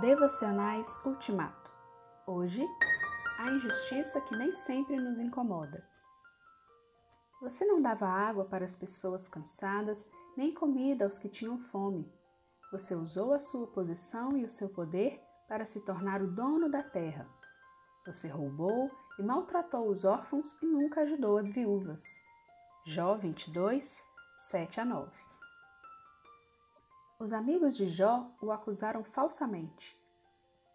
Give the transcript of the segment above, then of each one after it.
Devocionais Ultimato. Hoje, a injustiça que nem sempre nos incomoda. Você não dava água para as pessoas cansadas, nem comida aos que tinham fome. Você usou a sua posição e o seu poder para se tornar o dono da terra. Você roubou e maltratou os órfãos e nunca ajudou as viúvas. Jó 22, 7 a 9. Os amigos de Jó o acusaram falsamente.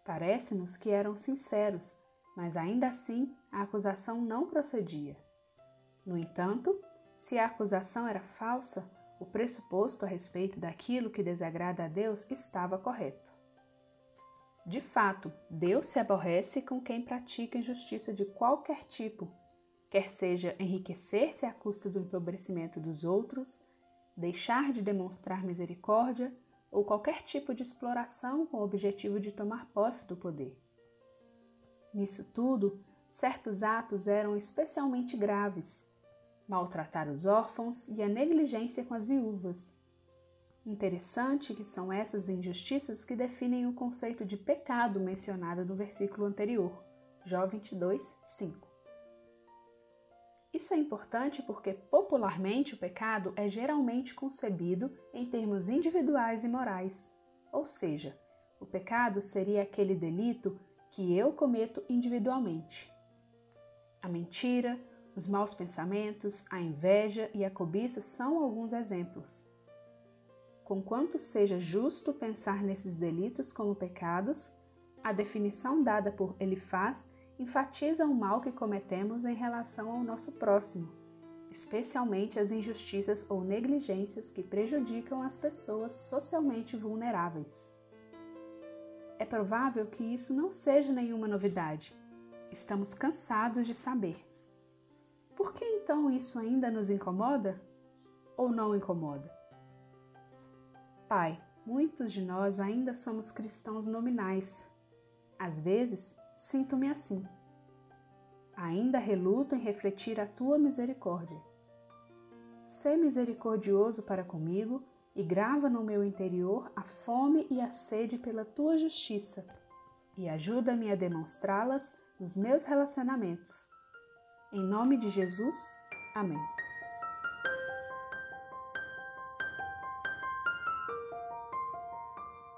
Parece-nos que eram sinceros, mas ainda assim a acusação não procedia. No entanto, se a acusação era falsa, o pressuposto a respeito daquilo que desagrada a Deus estava correto. De fato, Deus se aborrece com quem pratica injustiça de qualquer tipo, quer seja enriquecer-se à custa do empobrecimento dos outros, deixar de demonstrar misericórdia ou qualquer tipo de exploração com o objetivo de tomar posse do poder. Nisso tudo, certos atos eram especialmente graves: maltratar os órfãos e a negligência com as viúvas. Interessante que são essas injustiças que definem o conceito de pecado mencionado no versículo anterior, Jó 22, 5. Isso é importante porque, popularmente, o pecado é geralmente concebido em termos individuais e morais. Ou seja, o pecado seria aquele delito que eu cometo individualmente. A mentira, os maus pensamentos, a inveja e a cobiça são alguns exemplos. Conquanto seja justo pensar nesses delitos como pecados, a definição dada por Elifaz enfatiza o mal que cometemos em relação ao nosso próximo, especialmente as injustiças ou negligências que prejudicam as pessoas socialmente vulneráveis. É provável que isso não seja nenhuma novidade. Estamos cansados de saber. Por que então isso ainda nos incomoda? Ou não incomoda? Pai, muitos de nós ainda somos cristãos nominais. Às vezes, sinto-me assim. Ainda reluto em refletir a tua misericórdia. Sê misericordioso para comigo e grava no meu interior a fome e a sede pela tua justiça, e ajuda-me a demonstrá-las nos meus relacionamentos. Em nome de Jesus, amém.